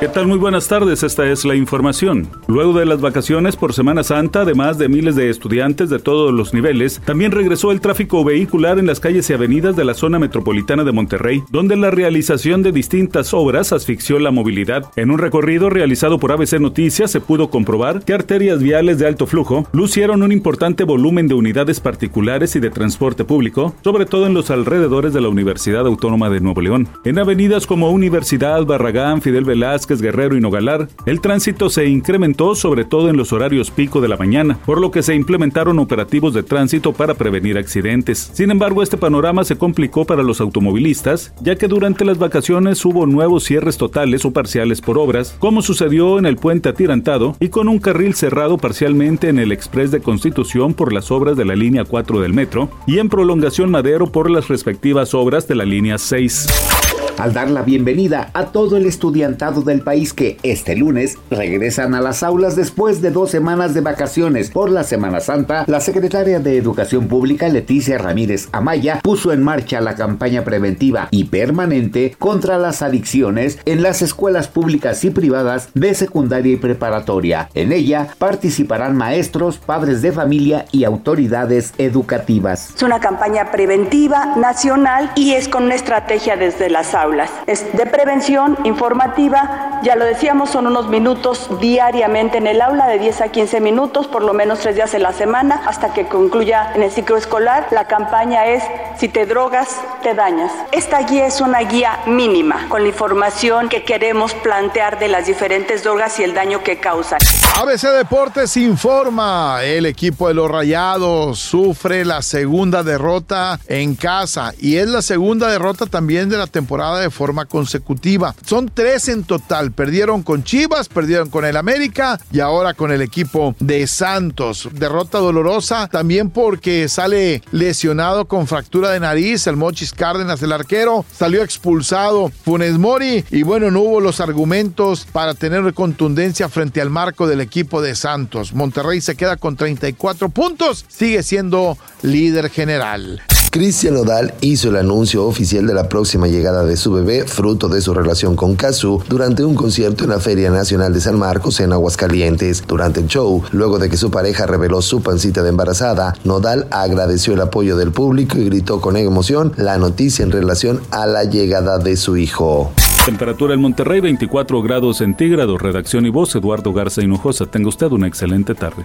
¿Qué tal? Muy buenas tardes, esta es la información. Luego de las vacaciones por Semana Santa, además de miles de estudiantes de todos los niveles, también regresó el tráfico vehicular en las calles y avenidas de la zona metropolitana de Monterrey, donde la realización de distintas obras asfixió la movilidad. En un recorrido realizado por ABC Noticias se pudo comprobar que arterias viales de alto flujo lucieron un importante volumen de unidades particulares y de transporte público, sobre todo en los alrededores de la Universidad Autónoma de Nuevo León. En avenidas como Universidad, Barragán, Fidel Velázquez, Guerrero y Nogalar, el tránsito se incrementó sobre todo en los horarios pico de la mañana, por lo que se implementaron operativos de tránsito para prevenir accidentes. Sin embargo, este panorama se complicó para los automovilistas, ya que durante las vacaciones hubo nuevos cierres totales o parciales por obras, como sucedió en el puente atirantado y con un carril cerrado parcialmente en el Express de Constitución por las obras de la línea 4 del metro y en prolongación Madero por las respectivas obras de la línea 6 al dar la bienvenida a todo el estudiantado del país que este lunes regresan a las aulas después de dos semanas de vacaciones por la Semana Santa, la secretaria de Educación Pública Leticia Ramírez Amaya puso en marcha la campaña preventiva y permanente contra las adicciones en las escuelas públicas y privadas de secundaria y preparatoria. En ella participarán maestros, padres de familia y autoridades educativas. Es una campaña preventiva nacional y es con una estrategia desde las aulas es de prevención informativa, ya lo decíamos, son unos minutos diariamente en el aula, de 10 a 15 minutos, por lo menos tres días en la semana, hasta que concluya en el ciclo escolar. La campaña es, si te drogas, te dañas. Esta guía es una guía mínima, con la información que queremos plantear de las diferentes drogas y el daño que causan. ABC Deportes informa, el equipo de los Rayados sufre la segunda derrota en casa y es la segunda derrota también de la temporada de forma consecutiva. Son tres en total. Perdieron con Chivas, perdieron con el América y ahora con el equipo de Santos. Derrota dolorosa también porque sale lesionado con fractura de nariz el Mochis Cárdenas, el arquero. Salió expulsado Funes Mori y bueno, no hubo los argumentos para tener contundencia frente al marco del equipo de Santos. Monterrey se queda con 34 puntos, sigue siendo líder general. Cristian Nodal hizo el anuncio oficial de la próxima llegada de su bebé, fruto de su relación con Casu, durante un concierto en la Feria Nacional de San Marcos en Aguascalientes. Durante el show, luego de que su pareja reveló su pancita de embarazada, Nodal agradeció el apoyo del público y gritó con emoción la noticia en relación a la llegada de su hijo. Temperatura en Monterrey 24 grados centígrados. Redacción y voz Eduardo Garza Hinojosa. Tenga usted una excelente tarde.